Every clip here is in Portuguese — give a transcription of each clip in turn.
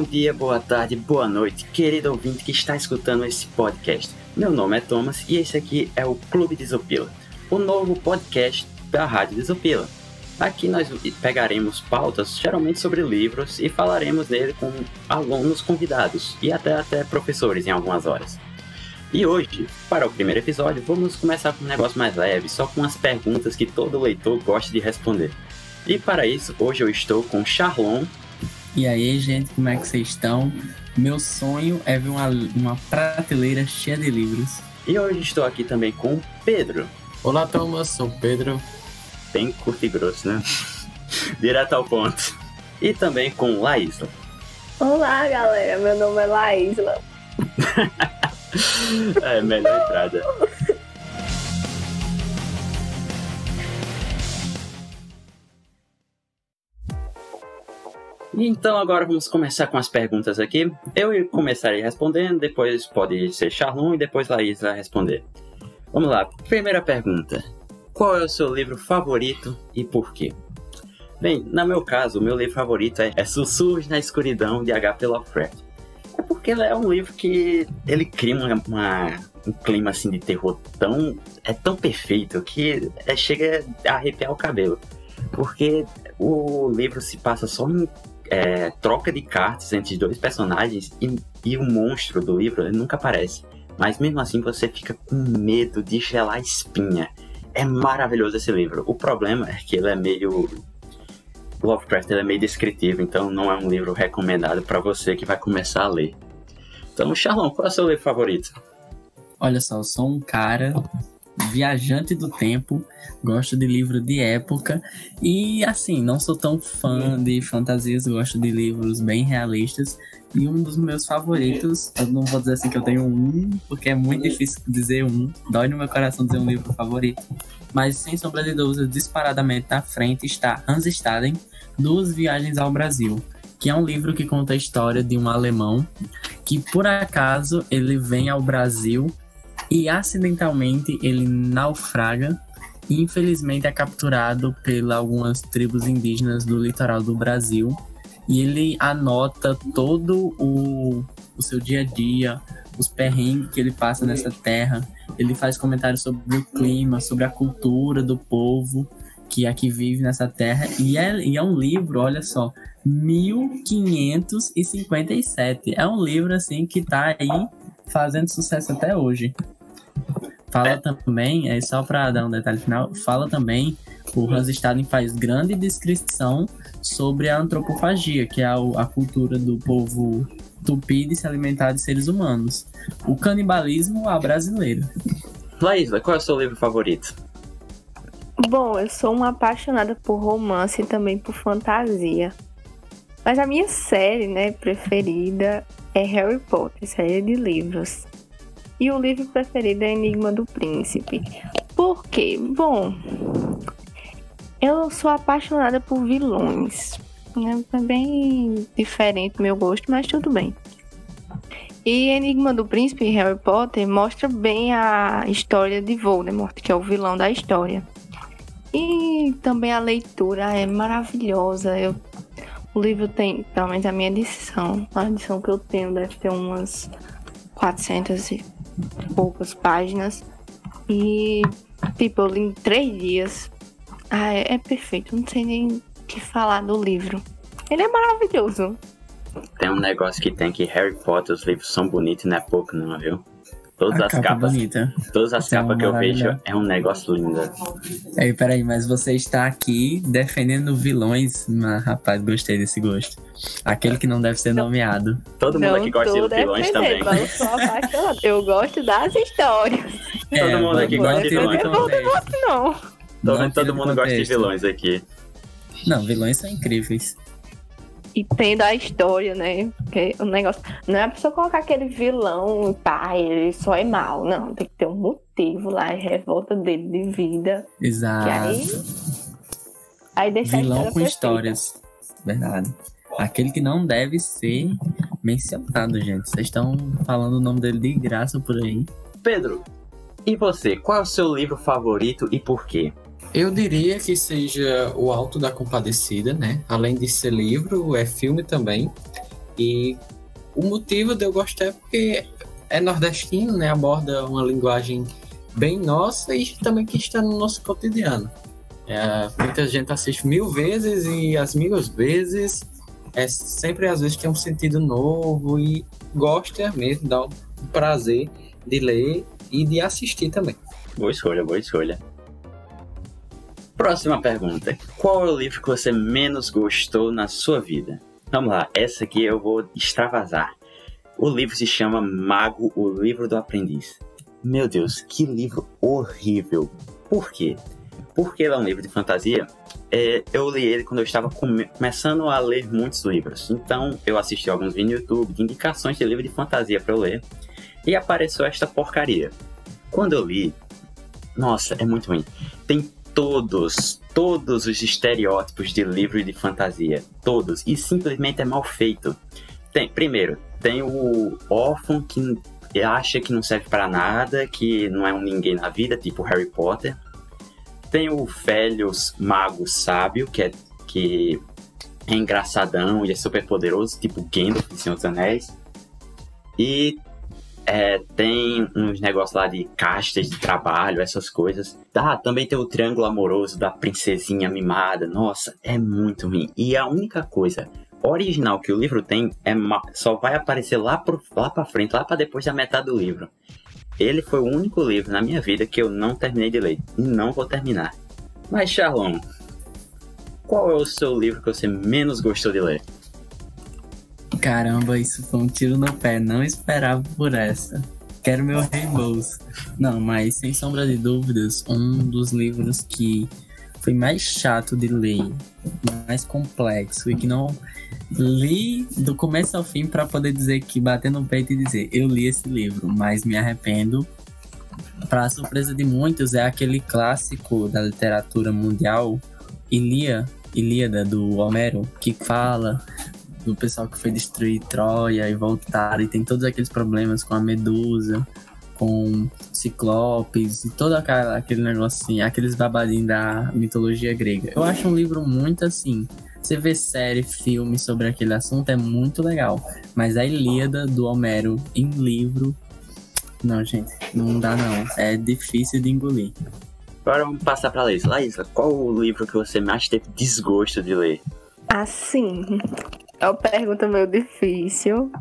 Bom dia, boa tarde, boa noite, querido ouvinte que está escutando esse podcast. Meu nome é Thomas e esse aqui é o Clube de Isopila, o novo podcast da Rádio de Isopila. Aqui nós pegaremos pautas geralmente sobre livros e falaremos dele com alunos convidados e até, até professores em algumas horas. E hoje, para o primeiro episódio, vamos começar com um negócio mais leve, só com as perguntas que todo leitor gosta de responder. E para isso, hoje eu estou com Charlon. E aí, gente, como é que vocês estão? Meu sonho é ver uma, uma prateleira cheia de livros. E hoje estou aqui também com Pedro. Olá, Thomas, sou Pedro bem curto e grosso, né? Direto ao ponto. E também com Laísla. Olá, galera. Meu nome é Laísla. é, melhor entrada. Então agora vamos começar com as perguntas aqui. Eu começarei respondendo, depois pode ser Charlon e depois Laís vai responder. Vamos lá, primeira pergunta. Qual é o seu livro favorito e por quê? Bem, no meu caso, o meu livro favorito é, Sussurros na Escuridão de H.P. Lovecraft. É porque é um livro que ele cria uma, uma, um clima assim de terror tão é tão perfeito que é, chega a arrepiar o cabelo. Porque o livro se passa só em é, troca de cartas entre dois personagens e, e o monstro do livro nunca aparece. Mas mesmo assim você fica com medo de gelar espinha. É maravilhoso esse livro. O problema é que ele é meio. Lovecraft ele é meio descritivo, então não é um livro recomendado para você que vai começar a ler. Então, Charlon, qual é o seu livro favorito? Olha só, eu sou um cara viajante do tempo, gosto de livro de época e assim, não sou tão fã de fantasias, gosto de livros bem realistas. E um dos meus favoritos, eu não vou dizer assim que eu tenho um, porque é muito difícil dizer um, dói no meu coração dizer um livro favorito. Mas sem sombra de dúvida, disparadamente na frente está Hans Staden, Duas Viagens ao Brasil, que é um livro que conta a história de um alemão que por acaso ele vem ao Brasil e acidentalmente ele naufraga e infelizmente é capturado por algumas tribos indígenas do litoral do Brasil e ele anota todo o, o seu dia a dia, os perrengues que ele passa nessa terra. Ele faz comentários sobre o clima, sobre a cultura do povo que aqui vive nessa terra. E é, e é um livro, olha só, 1557. É um livro assim que tá aí fazendo sucesso até hoje. Fala também, é só para dar um detalhe final, fala também, o Hans Staden faz grande descrição sobre a antropofagia, que é a, a cultura do povo tupi de se alimentar de seres humanos. O canibalismo a brasileiro. Laísa, qual é o seu livro favorito? Bom, eu sou uma apaixonada por romance e também por fantasia. Mas a minha série, né, preferida é Harry Potter, série de livros. E o livro preferido é Enigma do Príncipe. Por quê? Bom, eu sou apaixonada por vilões. Né? É bem diferente do meu gosto, mas tudo bem. E Enigma do Príncipe e Harry Potter mostra bem a história de Voldemort, que é o vilão da história. E também a leitura é maravilhosa. Eu, o livro tem, pelo menos a minha edição, a edição que eu tenho deve ter umas 400 e poucas páginas. E, tipo, eu li em três dias. Ah, é, é perfeito. Não sei nem o que falar do livro. Ele é maravilhoso. Tem um negócio que tem que Harry Potter, os livros são bonitos, não é pouco não, viu? Todas a as capa capas. bonita. Todas as é capas que eu vejo é um negócio lindo. Ei, peraí, mas você está aqui defendendo vilões? Mas, rapaz, gostei desse gosto. Aquele que não deve ser nomeado. Todo mundo aqui gosta de vilões também. eu sou. Eu gosto das histórias. Todo mundo aqui não gosta de vilões. Não. Todo, Não todo mundo gosta de vilões aqui. Não, vilões são incríveis. E tem da história, né? Porque o negócio. Não é a pessoa colocar aquele vilão, pá, ele só é mal. Não, tem que ter um motivo lá, a revolta dele de vida. Exato. Que aí. Aí deixa a Vilão história com histórias. Verdade. Aquele que não deve ser mencionado, gente. Vocês estão falando o nome dele de graça por aí. Pedro, e você? Qual é o seu livro favorito e por quê? Eu diria que seja O Alto da Compadecida, né? Além de ser livro, é filme também. E o motivo de eu gostar é porque é nordestino, né? Aborda uma linguagem bem nossa e também que está no nosso cotidiano. É, muita gente assiste mil vezes e as mil vezes é sempre às vezes tem um sentido novo e gosta mesmo, dá o prazer de ler e de assistir também. Boa escolha, boa escolha. Próxima pergunta. Qual é o livro que você menos gostou na sua vida? Vamos lá, essa aqui eu vou extravasar. O livro se chama Mago, o Livro do Aprendiz. Meu Deus, que livro horrível. Por quê? Porque ele é um livro de fantasia. É, eu li ele quando eu estava come começando a ler muitos livros. Então eu assisti alguns vídeos no YouTube de indicações de livro de fantasia para eu ler. E apareceu esta porcaria. Quando eu li, nossa, é muito ruim. Tem todos, todos os estereótipos de livro de fantasia. Todos. E simplesmente é mal feito. Tem, primeiro, tem o órfão que acha que não serve para nada, que não é um ninguém na vida, tipo Harry Potter. Tem o velho mago sábio, que é, que é engraçadão e é super poderoso, tipo Gandalf de Senhor dos Anéis. E é, tem uns negócios lá de castas de trabalho, essas coisas. Ah, também tem o triângulo amoroso da princesinha mimada. Nossa, é muito ruim. E a única coisa original que o livro tem é só vai aparecer lá, pro, lá pra frente, lá para depois da metade do livro. Ele foi o único livro na minha vida que eu não terminei de ler. E não vou terminar. Mas, Charlon, qual é o seu livro que você menos gostou de ler? Caramba, isso foi um tiro no pé. Não esperava por essa. Quero meu reembolso. Não, mas sem sombra de dúvidas, um dos livros que foi mais chato de ler, mais complexo e que não li do começo ao fim para poder dizer que bater no peito e dizer eu li esse livro, mas me arrependo. Para surpresa de muitos, é aquele clássico da literatura mundial, Ilia, Ilíada do Homero, que fala do pessoal que foi destruir Troia e voltar, e tem todos aqueles problemas com a Medusa, com Ciclopes e todo aquela, aquele negócio assim, aqueles babadinhos da mitologia grega. Eu acho um livro muito assim. Você vê série, filme sobre aquele assunto é muito legal. Mas a Ilíada do Homero em livro. Não, gente, não dá não. É difícil de engolir. Agora vamos passar pra Laísa. Laísa, qual o livro que você mais teve desgosto de ler? Assim, é uma pergunta meio difícil.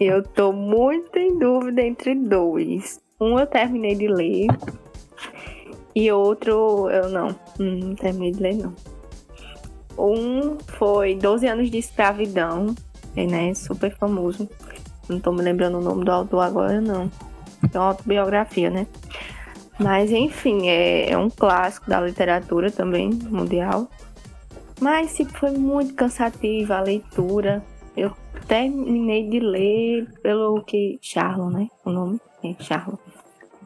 Eu tô muito em dúvida entre dois. Um eu terminei de ler. E outro eu não. Hum, não terminei de ler, não. Um foi 12 anos de escravidão. É, né? Super famoso. Não tô me lembrando o nome do autor agora, não. É uma autobiografia, né? Mas enfim, é, é um clássico da literatura também, mundial. Mas se foi muito cansativa a leitura. Eu terminei de ler pelo que Charlon, né? O nome é Charlon.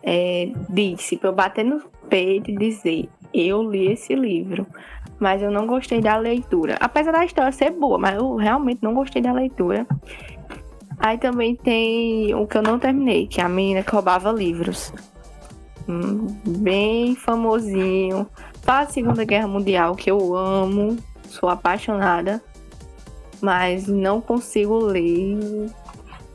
É, disse para eu bater no peito e dizer: Eu li esse livro, mas eu não gostei da leitura. Apesar da história ser boa, mas eu realmente não gostei da leitura. Aí também tem o que eu não terminei, que é a menina que roubava livros. Hum, bem famosinho. Para a Segunda Guerra Mundial, que eu amo, sou apaixonada mas não consigo ler.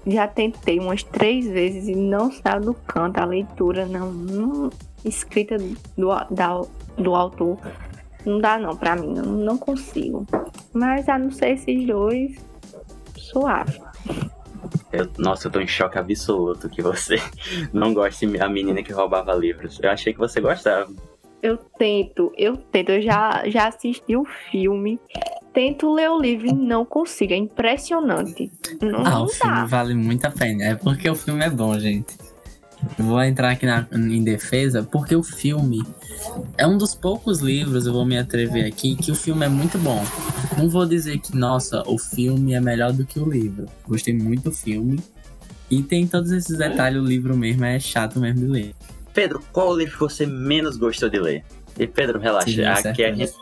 Já tentei umas três vezes e não saiu do canto. A leitura não, não escrita do, da, do autor não dá não pra mim, não, não consigo. Mas a não ser esses dois, suave. Eu, nossa, eu tô em choque absoluto que você não goste da menina que roubava livros. Eu achei que você gostava. Eu tento, eu tento. Eu já, já assisti o filme tento ler o livro e não consigo. É impressionante. Não, ah, não o dá. filme vale muito a pena. É porque o filme é bom, gente. Vou entrar aqui na, em defesa, porque o filme é um dos poucos livros, eu vou me atrever aqui, que o filme é muito bom. Não vou dizer que, nossa, o filme é melhor do que o livro. Gostei muito do filme. E tem todos esses detalhes, o livro mesmo é chato mesmo de ler. Pedro, qual livro você menos gostou de ler? E Pedro, relaxa, Sim, aqui a gente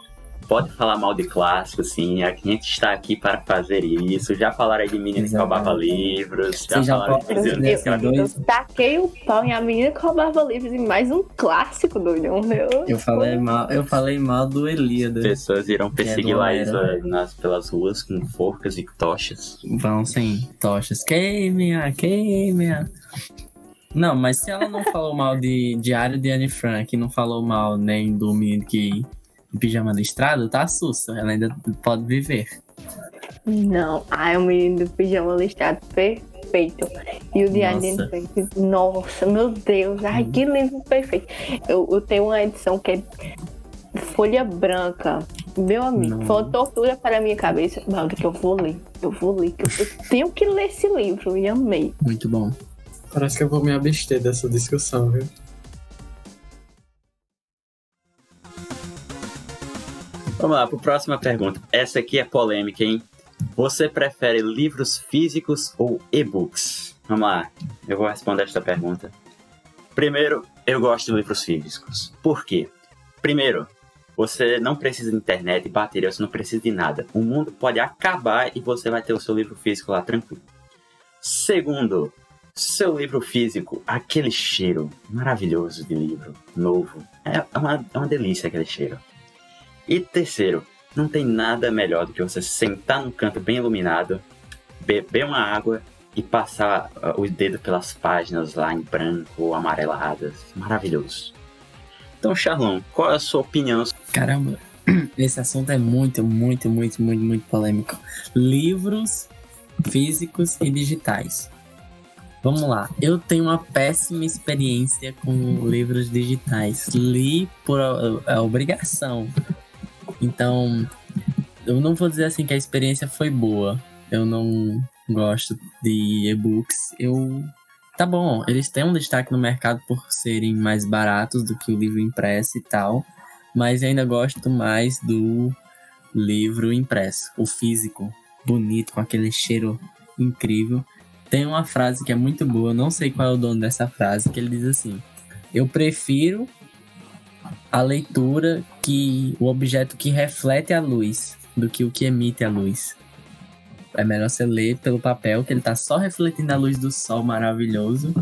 pode falar mal de clássico, sim. A gente está aqui para fazer isso. Já falaram aí de menina que roubava livros. Já já falaram de Prisioneiro Escravidão. dois- Eu taquei o pau em a menina que roubava livros em mais um clássico, doidão. Meu. Eu falei mal, eu falei mal do Elíada. Pessoas irão perseguir É, Laísa era. nas, pelas ruas com forcas e tochas. Vão sem tochas. Queime-a, queime-a. Não, mas se ela não falou mal de Diário de Anne Frank, não falou mal nem do menino que de pijama listrado, tá sussa. Ela ainda pode viver. Não, ai, o menino do pijama listado perfeito. E o Diário de Nossa. Anne Frank, nossa, meu Deus, ai, que livro perfeito. Eu, eu tenho uma edição que é folha branca. Meu amigo, Não. foi uma tortura para a minha cabeça. Mas que eu vou ler, eu vou ler, que eu, eu tenho que ler esse livro, e amei. Muito bom. Parece que eu vou me abster dessa discussão, viu? Vamos lá, para a próxima pergunta. Essa aqui é polêmica, hein? Você prefere livros físicos ou e-books? Vamos lá, eu vou responder esta pergunta. Primeiro, eu gosto de livros físicos. Por quê? Primeiro, você não precisa de internet, bateria, você não precisa de nada. O mundo pode acabar e você vai ter o seu livro físico lá tranquilo. Segundo, seu livro físico, aquele cheiro maravilhoso de livro novo. É uma, é uma delícia aquele cheiro. E terceiro, não tem nada melhor do que você sentar num canto bem iluminado, beber uma água e passar ah, o dedo pelas páginas lá em branco ou amareladas. Maravilhoso. Então, Charlon, qual é a sua opinião? Caramba, esse assunto é muito, muito, muito, muito, muito polêmico. Livros físicos e digitais. Vamos lá. Eu tenho uma péssima experiência com livros digitais. Li por a, a obrigação. Então, eu não vou dizer assim que a experiência foi boa. Eu não gosto de e-books. Eu tá bom, eles têm um destaque no mercado por serem mais baratos do que o livro impresso e tal, mas eu ainda gosto mais do livro impresso, o físico, bonito, com aquele cheiro incrível. Tem uma frase que é muito boa, não sei qual é o dono dessa frase, que ele diz assim: Eu prefiro a leitura que o objeto que reflete a luz do que o que emite a luz. É melhor você ler pelo papel, que ele tá só refletindo a luz do sol maravilhoso,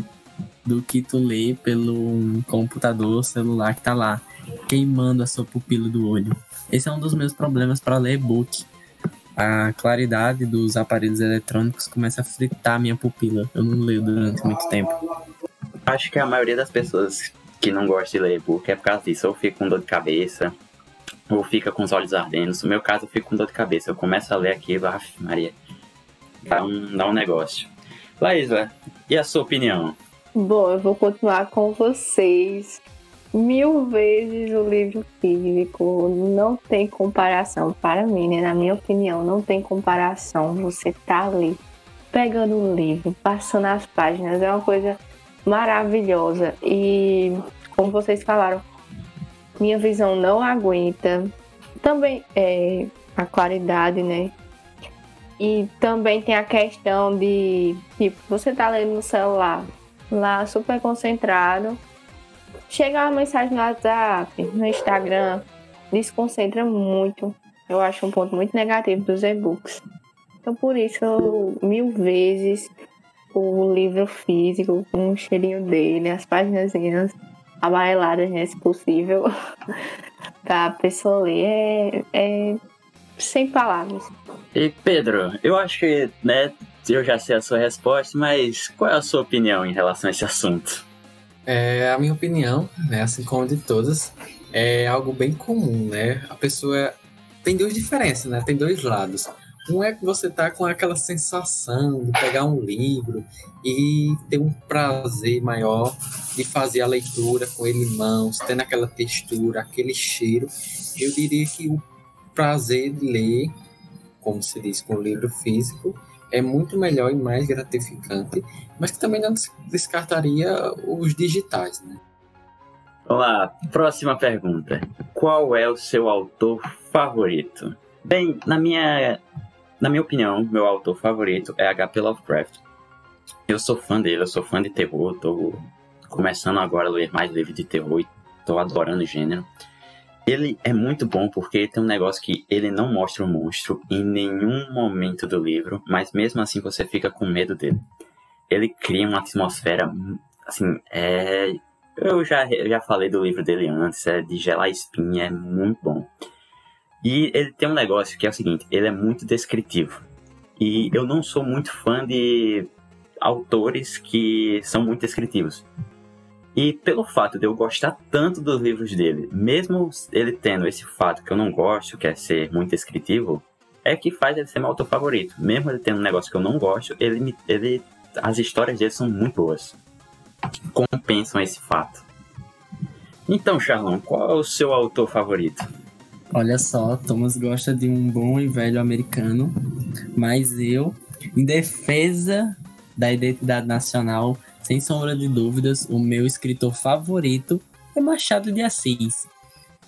do que tu ler pelo computador, celular que tá lá, queimando a sua pupila do olho. Esse é um dos meus problemas para ler e-book. A claridade dos aparelhos eletrônicos começa a fritar a minha pupila. Eu não leio durante muito tempo. Acho que a maioria das pessoas que não gosta de ler e-book é por causa disso. Ou fica com dor de cabeça, ou fica com os olhos ardendo. No meu caso, eu fico com dor de cabeça. Eu começo a ler aquilo, af, Maria, dá um, dá um negócio. Laísa, e a sua opinião? Bom, eu vou continuar com vocês. Mil vezes o livro físico não tem comparação para mim, né? Na minha opinião, não tem comparação. Você tá ali pegando o livro, passando as páginas, é uma coisa maravilhosa. E como vocês falaram, minha visão não aguenta. Também é a claridade, né? E também tem a questão de, tipo, você tá lendo no celular, lá super concentrado. Chega uma mensagem no WhatsApp, no Instagram, desconcentra muito. Eu acho um ponto muito negativo dos e-books. Então por isso, eu, mil vezes o livro físico, com o cheirinho dele, as páginas amareladas, né, se possível, pra pessoa ler, é, é sem palavras. E Pedro, eu acho que, né, eu já sei a sua resposta, mas qual é a sua opinião em relação a esse assunto? É, a minha opinião, né, assim como de todas, é algo bem comum, né? A pessoa tem duas diferenças, né? Tem dois lados. Um é que você tá com aquela sensação de pegar um livro e ter um prazer maior de fazer a leitura com ele em mãos, tendo aquela textura, aquele cheiro. Eu diria que o prazer de ler, como se diz, com o livro físico, é muito melhor e mais gratificante, mas que também não des- descartaria os digitais, né? Vamos lá, próxima pergunta. Qual é o seu autor favorito? Bem, na minha, na minha opinião, meu autor favorito é H.P. Lovecraft. Eu sou fã dele, eu sou fã de terror, tô começando agora a ler mais livros de terror e tô adorando o gênero. Ele é muito bom porque tem um negócio que ele não mostra o monstro em nenhum momento do livro, mas mesmo assim você fica com medo dele. Ele cria uma atmosfera, assim, é. Eu já, já falei do livro dele antes, é de gelar espinha, é muito bom. E ele tem um negócio que é o seguinte: ele é muito descritivo. E eu não sou muito fã de autores que são muito descritivos. E pelo fato de eu gostar tanto dos livros dele, mesmo ele tendo esse fato que eu não gosto, que é ser muito descritivo, é que faz ele ser meu autor favorito. Mesmo ele tendo um negócio que eu não gosto, ele, ele, as histórias dele são muito boas. Compensam esse fato. Então, Charlon, qual é o seu autor favorito? Olha só, Thomas gosta de um bom e velho americano, mas eu, em defesa da identidade nacional, sem sombra de dúvidas, o meu escritor favorito é Machado de Assis.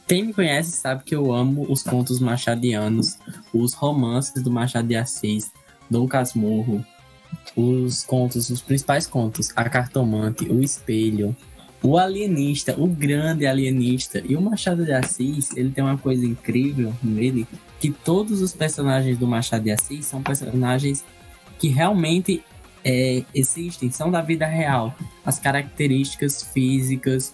Quem me conhece sabe que eu amo os contos machadianos, os romances do Machado de Assis, Dom Casmurro, os contos, os principais contos, A Cartomante, O Espelho, O Alienista, O Grande Alienista. E o Machado de Assis, ele tem uma coisa incrível nele, que todos os personagens do Machado de Assis são personagens que realmente é, existem, são da vida real. As características físicas,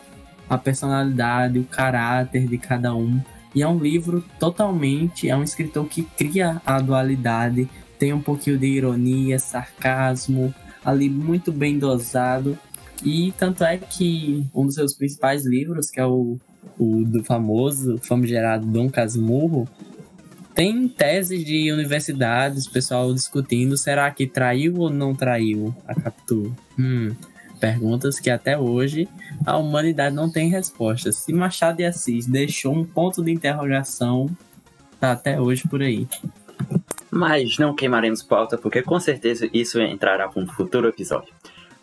a personalidade, o caráter de cada um. E é um livro totalmente, é um escritor que cria a dualidade, tem um pouquinho de ironia, sarcasmo, ali muito bem dosado. E tanto é que um dos seus principais livros, que é o, o do famoso, famigerado Dom Casmurro, tem teses de universidades, pessoal discutindo, será que traiu ou não traiu a Capitu? Hum, perguntas que até hoje a humanidade não tem resposta. Se Machado de Assis deixou um ponto de interrogação, tá até hoje por aí. Mas não queimaremos pauta, porque com certeza isso entrará para um futuro episódio.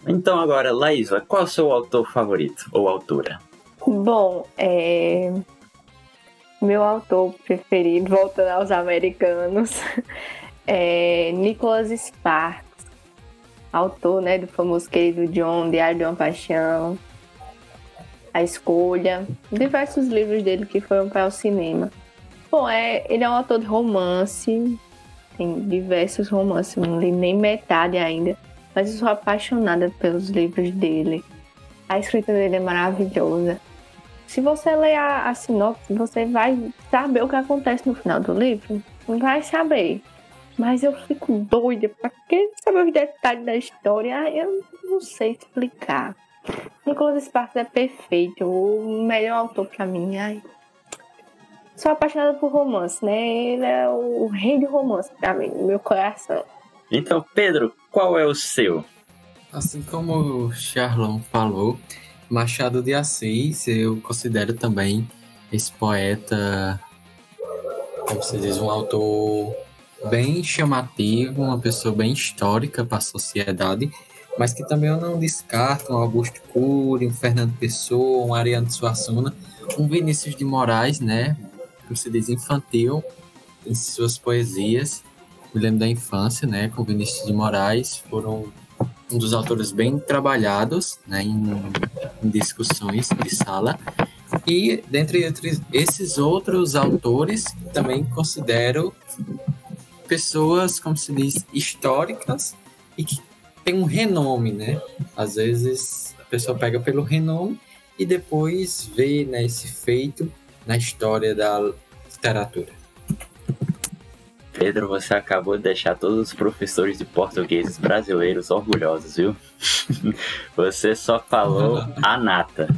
Então agora, Laísa, qual é o seu autor favorito ou autora? Bom, é... Meu autor preferido, voltando aos americanos, é Nicholas Sparks, autor né, do famoso querido John, Diário de uma Paixão, A Escolha, diversos livros dele que foram para o cinema. Bom, é, ele é um autor de romance, tem diversos romances, não li nem metade ainda, mas eu sou apaixonada pelos livros dele. A escrita dele é maravilhosa. Se você ler a, a sinopse, você vai saber o que acontece no final do livro. Vai saber. Mas eu fico doida pra quem saber os detalhes da história. Eu não sei explicar. Nicolas Sparks é perfeito. O melhor autor pra mim. Ai. Sou apaixonada por romance, né? Ele é o rei de romance pra mim, no meu coração. Então, Pedro, qual é o seu? Assim como o Charlon falou, Machado de Assis, eu considero também esse poeta, como se diz, um autor bem chamativo, uma pessoa bem histórica para a sociedade, mas que também eu não descarto um Augusto Cury, um Fernando Pessoa, um Ariano Suassuna, um Vinícius de Moraes, né, como se diz, infantil em suas poesias. Me lembro da infância, né, com Vinícius de Moraes, foram um dos autores bem trabalhados né, em, em discussões de sala. E dentre esses outros autores, também considero pessoas, como se diz, históricas e que tem um renome, né? Às vezes a pessoa pega pelo renome e depois vê né, esse feito na história da literatura. Pedro, você acabou de deixar todos os professores de português brasileiros orgulhosos, viu? você só falou a nata.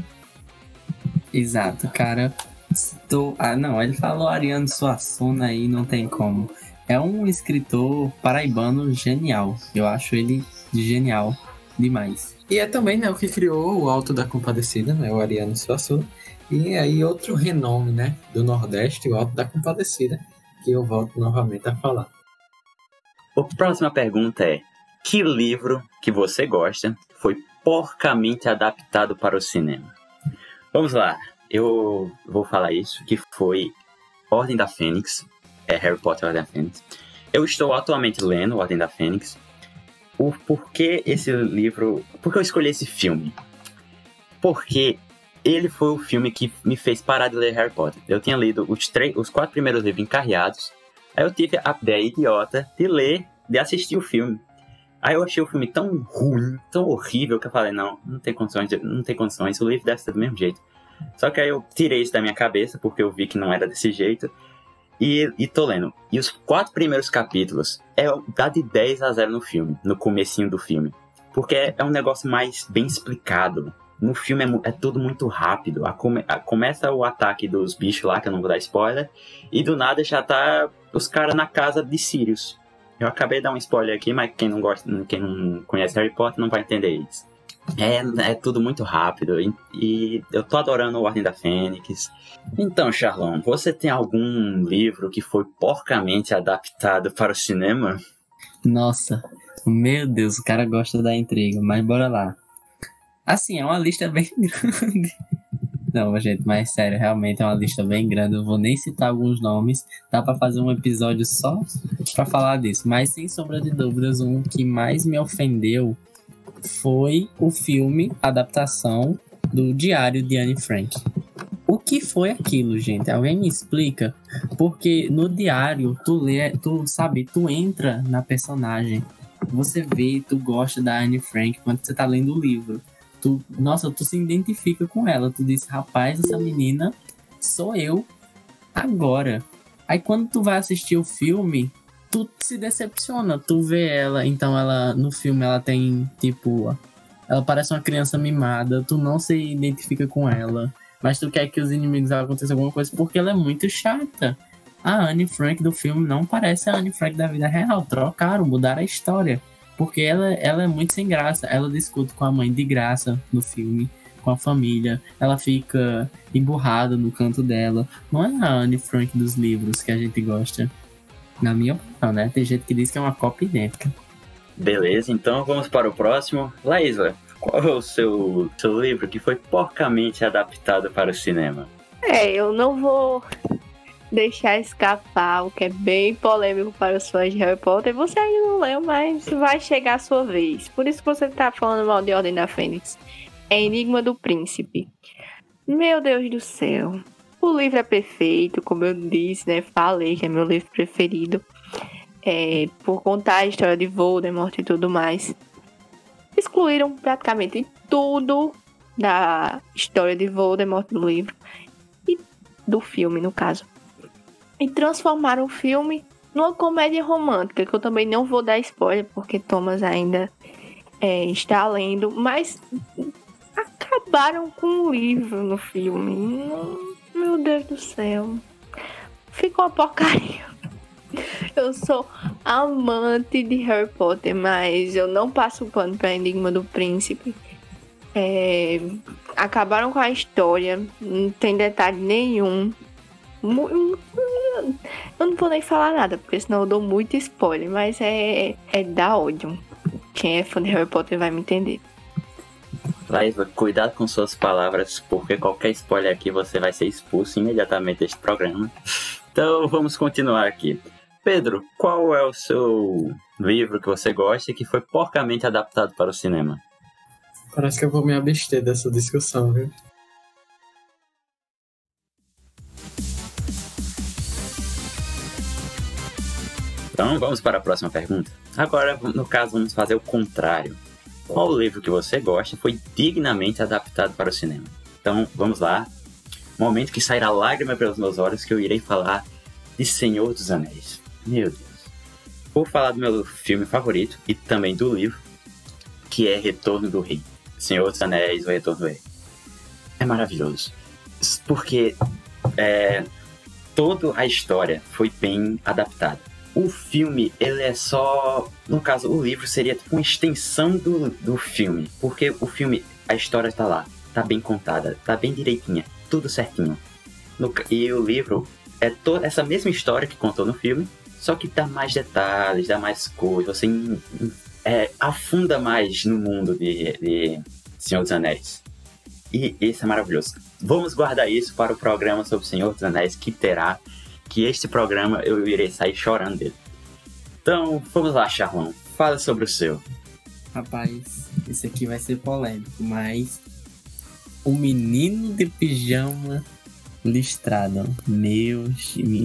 Exato, cara. Estou... Ah, não, ele falou Ariano Suassuna aí, não tem como. É um escritor paraibano genial. Eu acho ele genial demais. E é também né, o que criou o Alto da Compadecida, né, o Ariano Suassuna. E aí outro renome né, do Nordeste, o Alto da Compadecida que eu volto novamente a falar. A próxima pergunta é: que livro que você gosta foi porcamente adaptado para o cinema? Vamos lá, eu vou falar isso, que foi Ordem da Fênix, é Harry Potter Ordem da Fênix. Eu estou atualmente lendo Ordem da Fênix. O porquê esse livro, por que eu escolhi esse filme? Porque ele foi o filme que me fez parar de ler Harry Potter. Eu tinha lido os, três, os quatro primeiros livros encarreados, aí eu tive a ideia idiota de ler, de assistir o filme. Aí eu achei o filme tão ruim, tão horrível, que eu falei, não, não tem condições, não tem condições, o livro deve ser do mesmo jeito. Só que aí eu tirei isso da minha cabeça, porque eu vi que não era desse jeito. E, e tô lendo. E os quatro primeiros capítulos é dá de 10 a 0 no filme, no comecinho do filme. Porque é, é um negócio mais bem explicado. No filme é, é tudo muito rápido. A come, a, começa o ataque dos bichos lá, que eu não vou dar spoiler. E do nada já tá os caras na casa de Sirius. Eu acabei de dar um spoiler aqui, mas quem não gosta, quem não conhece Harry Potter não vai entender isso. É, é tudo muito rápido e, e, eu tô adorando o Ordem da Fênix. Então, Charlon, você tem algum livro que foi porcamente adaptado para o cinema? Nossa, meu Deus, o cara gosta da intriga, mas bora lá. Assim, é uma lista bem grande. Não, gente, mas sério, realmente é uma lista bem grande. Eu vou nem citar alguns nomes. Dá para fazer um episódio só para falar disso. Mas sem sombra de dúvidas, um que mais me ofendeu foi o filme adaptação do Diário de Anne Frank. O que foi aquilo, gente? Alguém me explica? Porque no diário, tu lê, tu sabe, tu entra na personagem. Você vê, tu gosta da Anne Frank quando você tá lendo o livro. Tu, nossa, tu se identifica com ela. Tu diz, rapaz, essa menina sou eu agora. Aí quando tu vai assistir o filme, tu se decepciona. Tu vê ela, então ela no filme ela tem tipo, ela parece uma criança mimada, tu não se identifica com ela, mas tu quer que os inimigos aconteçam alguma coisa porque ela é muito chata. A Anne Frank do filme não parece a Anne Frank da vida real, trocaram, mudaram a história. Porque ela, ela é muito sem graça. Ela discute com a mãe de graça no filme, com a família. Ela fica emburrada no canto dela. Não é a Anne Frank dos livros que a gente gosta. Na minha opinião, né? Tem gente que diz que é uma cópia idêntica. Beleza, então vamos para o próximo. Laísla, qual é o seu, seu livro que foi porcamente adaptado para o cinema? É, eu não vou deixar escapar o que é bem polêmico para os fãs de Harry Potter. Você ainda não leu, mas vai chegar a sua vez. Por isso que você está falando mal de Ordem da Fênix. É Enigma do Príncipe. Meu Deus do céu. O livro é perfeito, como eu disse, né? Falei que é meu livro preferido. É, por contar a história de Voldemort e tudo mais. Excluíram praticamente tudo da história de Voldemort do livro. E do filme, no caso. E transformaram o filme numa comédia romântica, que eu também não vou dar spoiler, porque Thomas ainda é, está lendo. Mas acabaram com o livro no filme. Não meu Deus do céu. Ficou uma porcaria. Eu sou amante de Harry Potter, mas eu não passo pano pra Enigma do Príncipe. É, acabaram com a história, não tem detalhe nenhum. Eu não vou nem falar nada, porque senão eu dou muito spoiler, mas é, é da ódio. Quem é fã de Harry Potter vai me entender. Laísa, cuidado com suas palavras, porque qualquer spoiler aqui você vai ser expulso imediatamente deste programa. Então vamos continuar aqui. Pedro, qual é o seu livro que você gosta e que foi porcamente adaptado para o cinema? Parece que eu vou me abster dessa discussão, viu? Então vamos para a próxima pergunta. Agora, no caso, vamos fazer o contrário qual livro que você gosta foi dignamente adaptado para o cinema. Então, vamos lá. Momento que sairá lágrima pelos meus olhos que eu irei falar de Senhor dos Anéis. Meu Deus. Vou falar do meu filme favorito e também do livro, que é Retorno do Rei. Senhor dos Anéis, O Retorno do Rei. É maravilhoso. Porque é, toda a história foi bem adaptada o filme, ele é só. No caso, o livro seria tipo uma extensão do, do filme. Porque o filme, a história tá lá, tá bem contada, tá bem direitinha, tudo certinho. No, e o livro é toda essa mesma história que contou no filme, só que dá mais detalhes, dá mais coisas, você é, afunda mais no mundo de, de Senhor dos Anéis. E isso é maravilhoso. Vamos guardar isso para o programa sobre Senhor dos Anéis que terá que este programa eu irei sair chorando dele. Então, vamos lá, Charlão. Fala sobre o seu. Rapaz, esse aqui vai ser polêmico, mas O Menino de Pijama Listrado. Meu,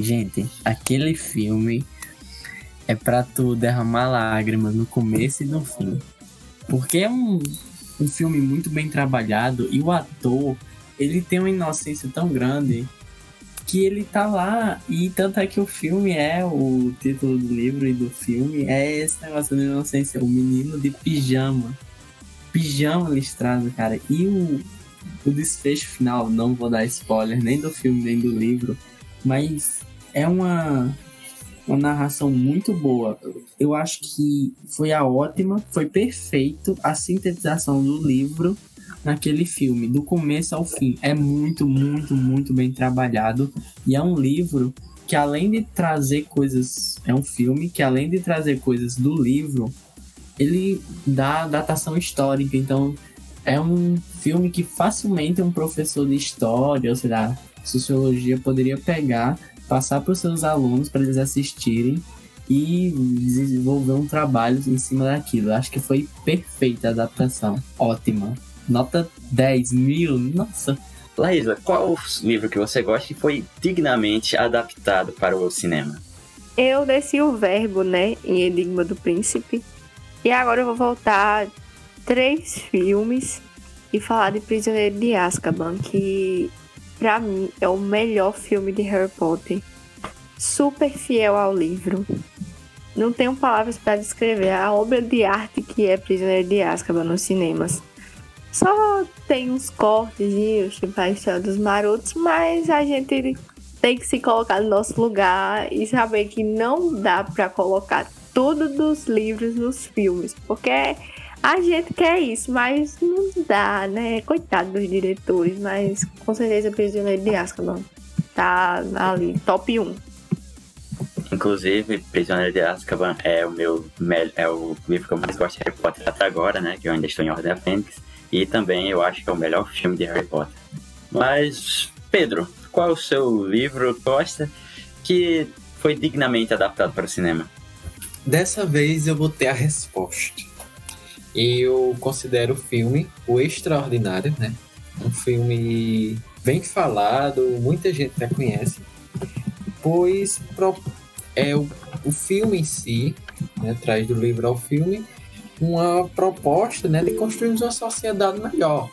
gente, aquele filme é pra tu derramar lágrimas no começo e no fim. Porque é um, um filme muito bem trabalhado e o ator, ele tem uma inocência tão grande que ele tá lá. E tanto é que o filme é, o título do livro e do filme é esse negócio de inocência, o menino de pijama. Pijama listrado, cara. E o, o desfecho final, não vou dar spoiler nem do filme nem do livro, mas é uma uma narração muito boa. Eu acho que foi a ótima, foi perfeito a sintetização do livro naquele filme, do começo ao fim. É muito, muito, muito bem trabalhado e é um livro que além de trazer coisas, é um filme que além de trazer coisas do livro, ele dá datação histórica, então é um filme que facilmente um professor de história, ou seja, sociologia poderia pegar passar para os seus alunos para eles assistirem e desenvolver um trabalho em cima daquilo. Acho que foi perfeita a adaptação. Ótima. Nota 10 mil. Nossa. Laísa, qual o livro que você gosta e foi dignamente adaptado para o cinema? Eu desci o verbo, né, em Enigma do Príncipe. E agora eu vou voltar três filmes e falar de Prisioneiro de Azkaban, que para mim é o melhor filme de Harry Potter. Super fiel ao livro. Não tenho palavras para descrever a obra de arte que é Prisioneiro de Azkaban nos cinemas. Só tem uns cortes, a história dos marotos, mas a gente tem que se colocar no nosso lugar e saber que não dá para colocar tudo dos livros nos filmes, porque a gente quer isso, mas não dá, né? Coitado dos diretores, mas com certeza Prisioneiro de Azkaban tá ali, top 1. Inclusive, Prisioneiro de Azkaban é o meu é o livro que eu mais gosto de Harry Potter até agora, né? Que eu ainda estou em Ordem da Fênix. E também eu acho que é o melhor filme de Harry Potter. Mas, Pedro, qual é o seu livro gosta que foi dignamente adaptado para o cinema? Dessa vez eu vou ter a resposta. Eu considero o filme O Extraordinário, né? Um filme bem falado, muita gente já conhece, pois é o, o filme em si, né, do livro ao filme uma proposta né, de construirmos uma sociedade melhor.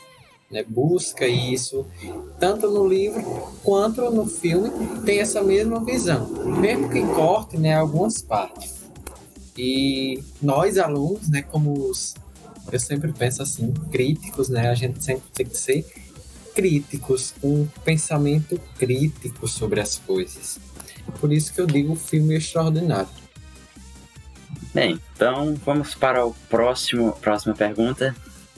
Né, busca isso, tanto no livro quanto no filme, tem essa mesma visão, mesmo que corte né, algumas partes. E nós, alunos, né, como os eu sempre penso assim, críticos, né? A gente sempre tem que ser críticos, um pensamento crítico sobre as coisas. Por isso que eu digo filme extraordinário. Bem, então vamos para o próximo próxima pergunta.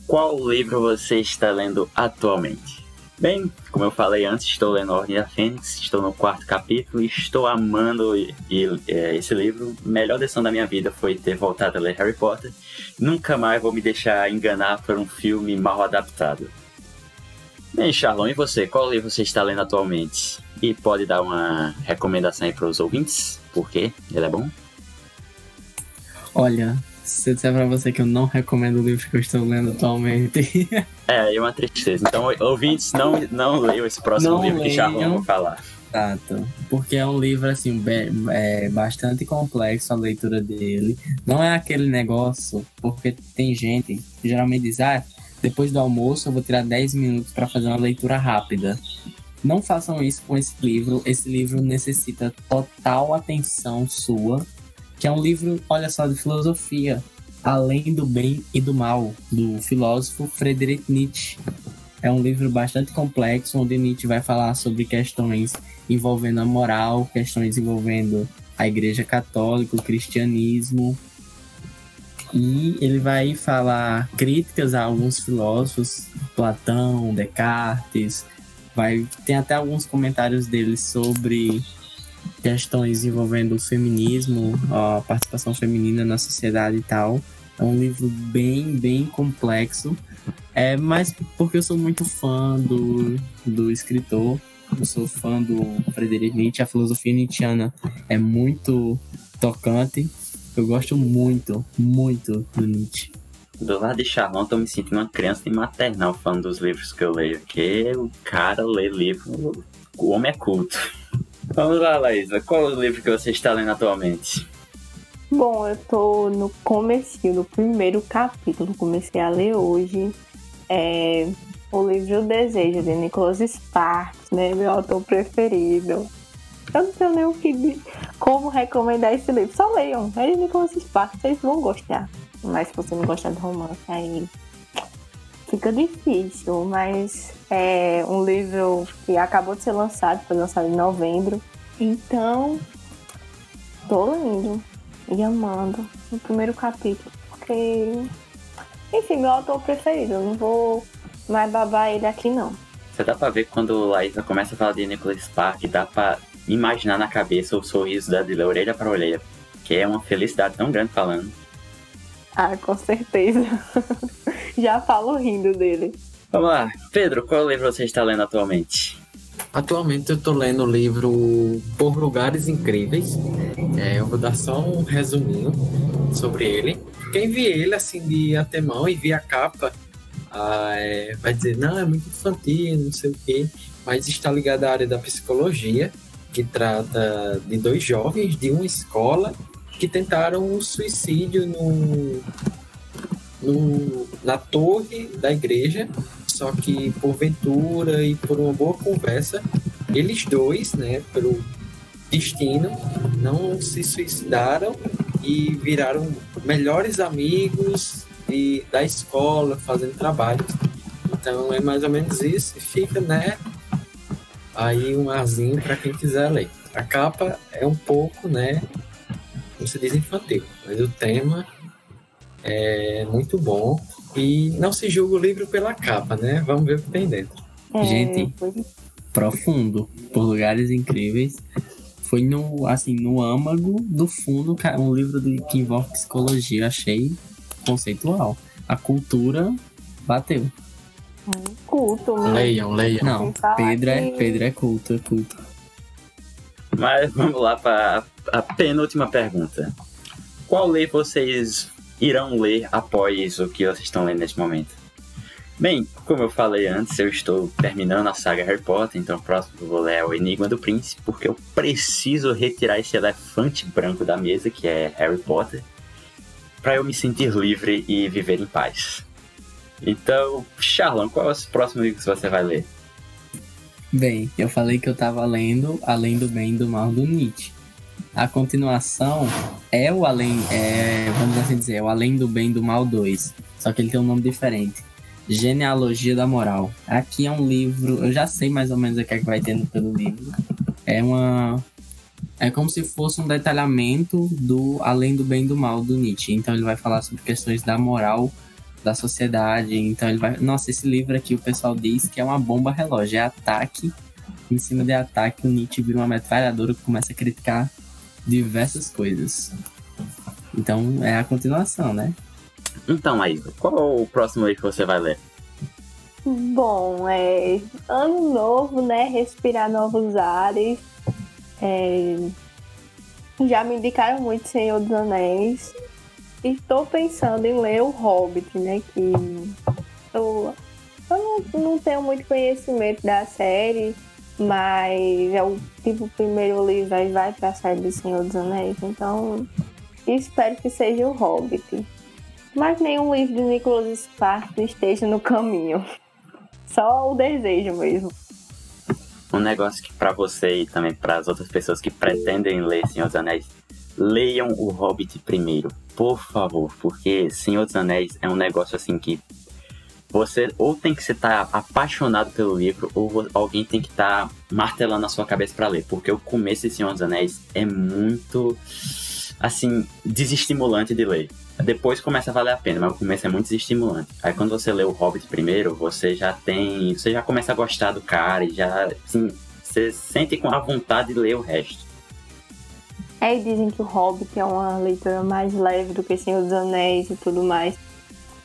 Qual livro você está lendo atualmente? Bem, como eu falei antes, estou lendo Ordem da Fênix, estou no quarto capítulo e estou amando é, esse livro. Melhor decisão da minha vida foi ter voltado a ler Harry Potter. Nunca mais vou me deixar enganar por um filme mal adaptado. Bem, Charlon, e você? Qual livro você está lendo atualmente? E pode dar uma recomendação aí para os ouvintes? Por quê? Ele é bom? Olha, se eu disser pra você que eu não recomendo o livro que eu estou lendo atualmente. é, é uma tristeza. Então, ouvintes, não, não leiam esse próximo não livro leiam. que Charlon vai falar. Exato. Porque é um livro, assim, bem, é, bastante complexo a leitura dele. Não é aquele negócio, porque tem gente que geralmente diz, ah, depois do almoço eu vou tirar 10 minutos para fazer uma leitura rápida. Não façam isso com esse livro. Esse livro necessita total atenção sua que é um livro, olha só, de filosofia, Além do Bem e do Mal, do filósofo Friedrich Nietzsche. É um livro bastante complexo, onde Nietzsche vai falar sobre questões envolvendo a moral, questões envolvendo a Igreja Católica, o cristianismo. E ele vai falar críticas a alguns filósofos, Platão, Descartes. Vai, tem até alguns comentários dele sobre questões envolvendo o feminismo, a participação feminina na sociedade e tal. É um livro bem, bem complexo. É, mas porque eu sou muito fã do, do escritor, eu sou fã do Friedrich Nietzsche, a filosofia nietzschiana é muito tocante. Eu gosto muito, muito do Nietzsche. do lado de Charlão, tô me sentindo uma criança de maternal falando dos livros que eu leio, que o cara lê livro, o homem é culto. Vamos lá, Laísa, qual o livro que você está lendo atualmente? Bom, eu tô no começo, no primeiro capítulo, comecei a ler hoje. É o livro O Desejo, de Nicholas Sparks, né? Meu autor preferido. Eu não tenho nem o que, como recomendar esse livro. Só leiam, é de Nicholas Sparks, vocês vão gostar. Mas se você não gostar de romance, aí fica difícil. Mas é um livro que acabou de ser lançado, foi lançado em novembro. Então, tô lendo e amando o primeiro capítulo. Porque, enfim, meu autor preferido. Eu não vou mais babar ele aqui, não. Você dá pra ver quando Laísa começa a falar de Nicholas Spark, dá pra imaginar na cabeça o sorriso da de orelha para orelha. Que é uma felicidade tão grande falando. Ah, com certeza. Já falo rindo dele. Vamos lá. Pedro, qual livro você está lendo atualmente? Atualmente eu estou lendo o livro Por Lugares Incríveis. É, eu vou dar só um resuminho sobre ele. Quem vê ele assim de antemão e vê a capa ah, é, vai dizer, não, é muito infantil, não sei o quê. Mas está ligado à área da psicologia, que trata de dois jovens de uma escola que tentaram um suicídio no, no, na torre da igreja, só que porventura e por uma boa conversa, eles dois, né, pelo destino, não se suicidaram e viraram melhores amigos e, da escola, fazendo trabalho. Então é mais ou menos isso e fica, né, aí um arzinho para quem quiser ler. A capa é um pouco, né, como se diz infantil, mas o tema é muito bom e não se julga o livro pela capa, né? Vamos ver o que tem dentro. É, Gente, foi... profundo, por lugares incríveis. Foi no, assim, no âmago do fundo, um livro de, que envolve psicologia, achei conceitual. A cultura bateu. Culto, Leiam, leiam. Não, Pedro é, Pedro é culto, é culto. Mas vamos lá para a penúltima pergunta. Qual lei vocês irão ler após o que vocês estão lendo nesse momento? Bem, como eu falei antes, eu estou terminando a saga Harry Potter, então o próximo que eu vou ler é o Enigma do Príncipe, porque eu preciso retirar esse elefante branco da mesa, que é Harry Potter, para eu me sentir livre e viver em paz. Então, Charlon, qual é o próximo livro que você vai ler? Bem, eu falei que eu tava lendo Além do Bem e do Mal do Nietzsche. A continuação é o Além, é, vamos assim dizer, é o Além do Bem do Mal 2. Só que ele tem um nome diferente. Genealogia da Moral. Aqui é um livro, eu já sei mais ou menos o que é que vai ter pelo livro. É uma. É como se fosse um detalhamento do Além do Bem do Mal do Nietzsche. Então ele vai falar sobre questões da moral da sociedade. Então ele vai. Nossa, esse livro aqui o pessoal diz que é uma bomba relógio, é ataque. Em cima de ataque, o Nietzsche vira uma metralhadora que começa a criticar diversas coisas. Então é a continuação, né? Então, aí, qual é o próximo livro que você vai ler? Bom, é ano novo, né? Respirar novos ares. É, já me indicaram muito Senhor dos Anéis. Estou pensando em ler o Hobbit, né? Que eu, eu não, não tenho muito conhecimento da série, mas é o tipo primeiro livro aí vai para a série do Senhor dos Anéis, então espero que seja o Hobbit. Mas nenhum livro de Nicholas Sparks esteja no caminho. Só o desejo mesmo. Um negócio que para você e também para as outras pessoas que pretendem ler Senhor dos Anéis, leiam o Hobbit primeiro por favor, porque Senhor dos Anéis é um negócio assim que você ou tem que estar tá apaixonado pelo livro ou alguém tem que estar tá martelando a sua cabeça para ler, porque o começo de Senhor dos Anéis é muito assim desestimulante de ler. Depois começa a valer a pena, mas o começo é muito desestimulante. Aí quando você lê o Hobbit primeiro, você já tem, você já começa a gostar do cara e já assim, você sente com a vontade de ler o resto. É, e dizem que o Hobbit é uma leitura mais leve do que Senhor dos Anéis e tudo mais.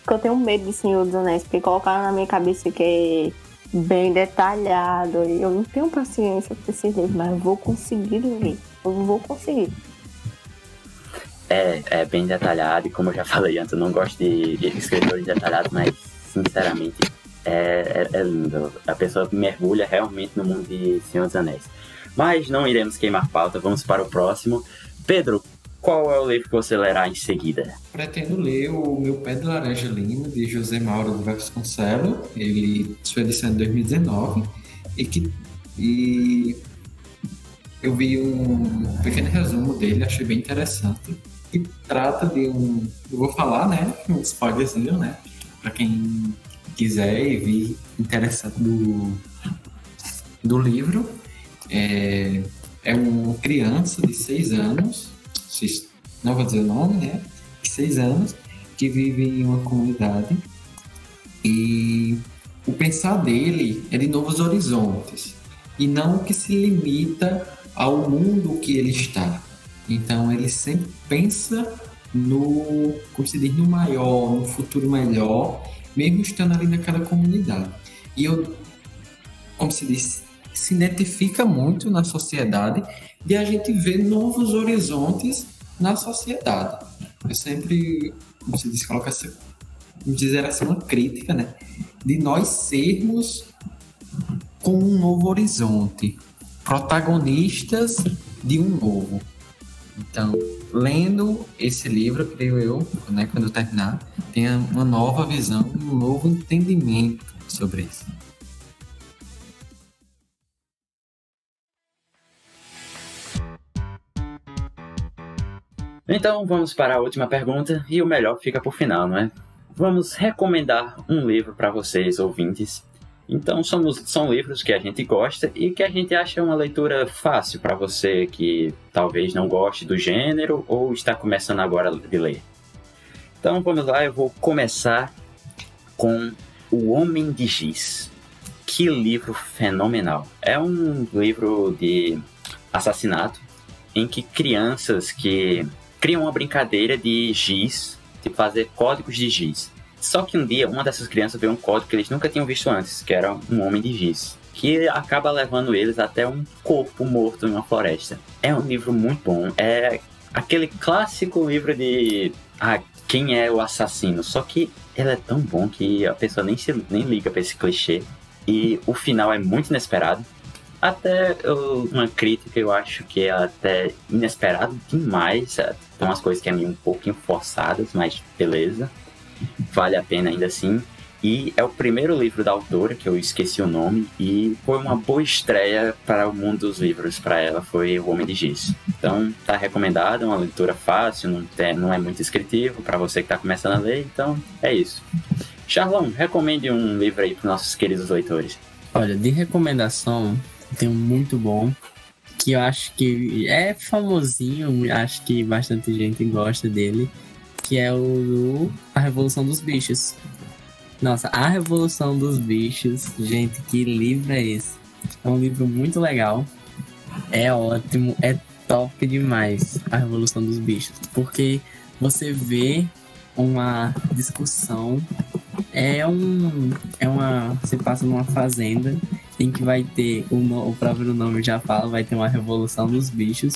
Porque eu tenho medo de Senhor dos Anéis, porque colocaram na minha cabeça que é bem detalhado. E eu não tenho paciência para esse livro, mas eu vou conseguir ler. Eu vou conseguir. é, é bem detalhado, e como eu já falei antes, eu não gosto de, de escritores detalhados, mas sinceramente é, é, é, lindo. A pessoa mergulha realmente no mundo de Senhor dos Anéis. Mas não iremos queimar pauta, vamos para o próximo. Pedro, qual é o livro que você lerá em seguida? Pretendo ler o Meu Pé de Laranja Lima, de José Mauro de Vasconcelos. Ele, sua edição de 2019. E que e eu vi um pequeno resumo dele, achei bem interessante. E trata de um. Eu vou falar, né? Um spoilerzinho, né? Para quem quiser e vir interessado do, do livro. É, é uma criança de seis anos não vou dizer o nome, né? Seis anos, que vive em uma comunidade e o pensar dele é de novos horizontes e não que se limita ao mundo que ele está. Então ele sempre pensa no, como se diz, no maior, no futuro melhor, mesmo estando ali naquela comunidade. E eu, como se diz, se identifica muito na sociedade de a gente ver novos horizontes na sociedade. Eu sempre, como se diz, coloca essa, dizer assim, uma crítica, né? De nós sermos com um novo horizonte, protagonistas de um novo. Então, lendo esse livro, creio eu, né, quando eu terminar, tenha uma nova visão, um novo entendimento sobre isso. Então vamos para a última pergunta e o melhor fica por final, não é? Vamos recomendar um livro para vocês, ouvintes. Então somos, são livros que a gente gosta e que a gente acha uma leitura fácil para você que talvez não goste do gênero ou está começando agora a ler. Então vamos lá, eu vou começar com O Homem de Giz. Que livro fenomenal! É um livro de assassinato em que crianças que criam uma brincadeira de giz, de fazer códigos de giz. Só que um dia, uma dessas crianças vê um código que eles nunca tinham visto antes, que era um homem de giz, que acaba levando eles até um corpo morto em uma floresta. É um livro muito bom, é aquele clássico livro de ah, quem é o assassino, só que ele é tão bom que a pessoa nem, se, nem liga para esse clichê. E o final é muito inesperado. Até uma crítica eu acho que é até inesperado demais. Tem umas coisas que é meio um pouquinho forçadas, mas beleza. Vale a pena ainda assim. E é o primeiro livro da autora, que eu esqueci o nome, e foi uma boa estreia para o mundo dos livros. Para ela foi O Homem de Giz. Então tá recomendado, é uma leitura fácil, não, tem, não é muito descritivo para você que está começando a ler, então é isso. Charlon, recomende um livro aí para nossos queridos leitores. Olha, de recomendação, tem um muito bom. Que eu acho que é famosinho, acho que bastante gente gosta dele. Que é o A Revolução dos Bichos. Nossa, A Revolução dos Bichos, gente, que livro é esse? É um livro muito legal. É ótimo, é top demais A Revolução dos Bichos. Porque você vê uma discussão. É um. É uma. Você passa numa fazenda em que vai ter, o, o próprio nome já fala, vai ter uma revolução dos bichos.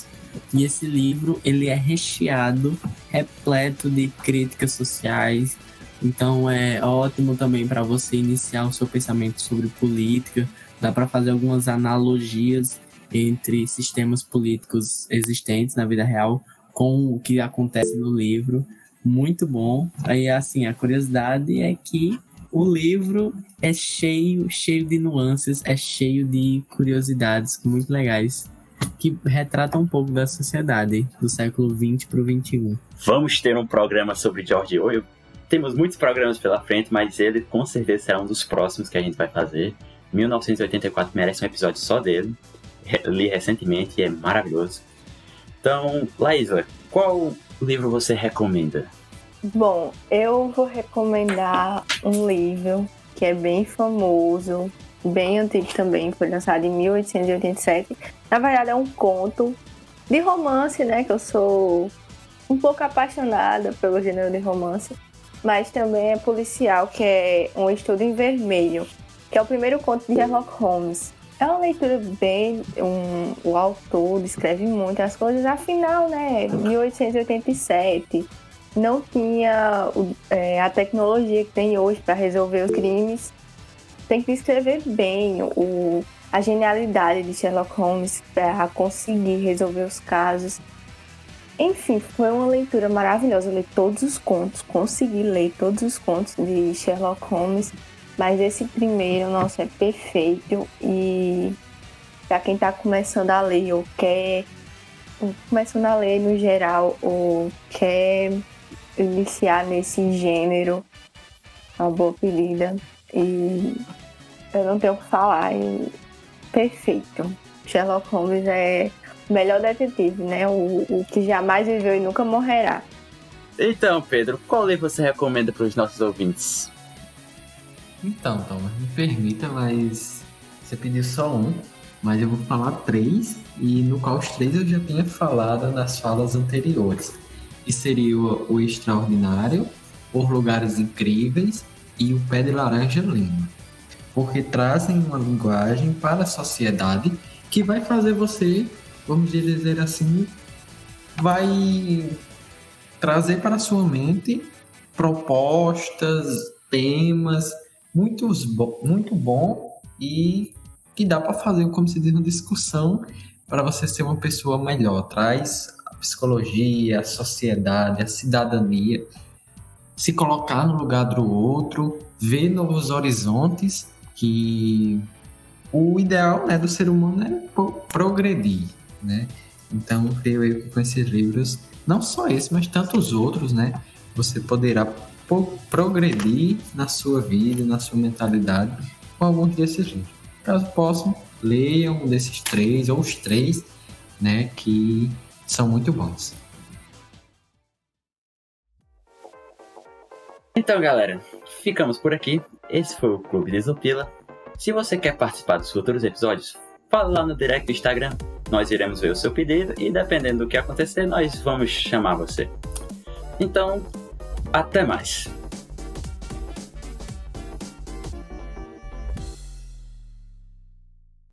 E esse livro, ele é recheado, repleto de críticas sociais. Então é ótimo também para você iniciar o seu pensamento sobre política. Dá para fazer algumas analogias entre sistemas políticos existentes na vida real com o que acontece no livro. Muito bom. Aí assim, a curiosidade é que o livro é cheio, cheio de nuances, é cheio de curiosidades muito legais que retratam um pouco da sociedade do século 20 para o 21. Vamos ter um programa sobre George Orwell. Temos muitos programas pela frente, mas ele com certeza será um dos próximos que a gente vai fazer. 1984 merece um episódio só dele. Li recentemente e é maravilhoso. Então, Laísa, qual livro você recomenda? Bom, eu vou recomendar um livro que é bem famoso, bem antigo também, foi lançado em 1887. Na verdade, é um conto de romance, né? Que eu sou um pouco apaixonada pelo gênero de romance, mas também é policial, que é Um Estudo em Vermelho, que é o primeiro conto de Sherlock Holmes. É uma leitura bem. Um, o autor descreve muitas coisas, afinal, né? 1887 não tinha é, a tecnologia que tem hoje para resolver os crimes. Tem que descrever bem o, a genialidade de Sherlock Holmes para conseguir resolver os casos. Enfim, foi uma leitura maravilhosa. Eu li todos os contos, consegui ler todos os contos de Sherlock Holmes, mas esse primeiro, nossa, é perfeito. E para quem está começando a ler ou quer. Começando a ler no geral, ou quer iniciar nesse gênero, é uma boa pedida. E eu não tenho o que falar. E perfeito. Sherlock Holmes é o melhor detetive, né? O, o que jamais viveu e nunca morrerá. Então, Pedro, qual livro você recomenda para os nossos ouvintes? Então, Thomas, me permita, mas você pediu só um, mas eu vou falar três, e no qual os três eu já tinha falado nas falas anteriores. Que seria o, Extraordinário, Por Lugares Incríveis e O Pé de Laranja Lima porque trazem uma linguagem para a sociedade que vai fazer você, vamos dizer assim, vai trazer para a sua mente propostas, temas muitos bo muito bom e que dá para fazer, como se diz, uma discussão para você ser uma pessoa melhor. Traz psicologia, a sociedade, a cidadania, se colocar no lugar do outro, ver novos horizontes que o ideal né, do ser humano é progredir, né? Então, creio eu que com esses livros, não só esse, mas tantos outros, né? Você poderá progredir na sua vida, na sua mentalidade com alguns desses livros. Caso possam, leiam um desses três ou os três, né? Que são muito bons. Então, galera, ficamos por aqui. Esse foi o Clube de Isopila. Se você quer participar dos futuros episódios, fala lá no direct do Instagram. Nós iremos ver o seu pedido e, dependendo do que acontecer, nós vamos chamar você. Então, até mais.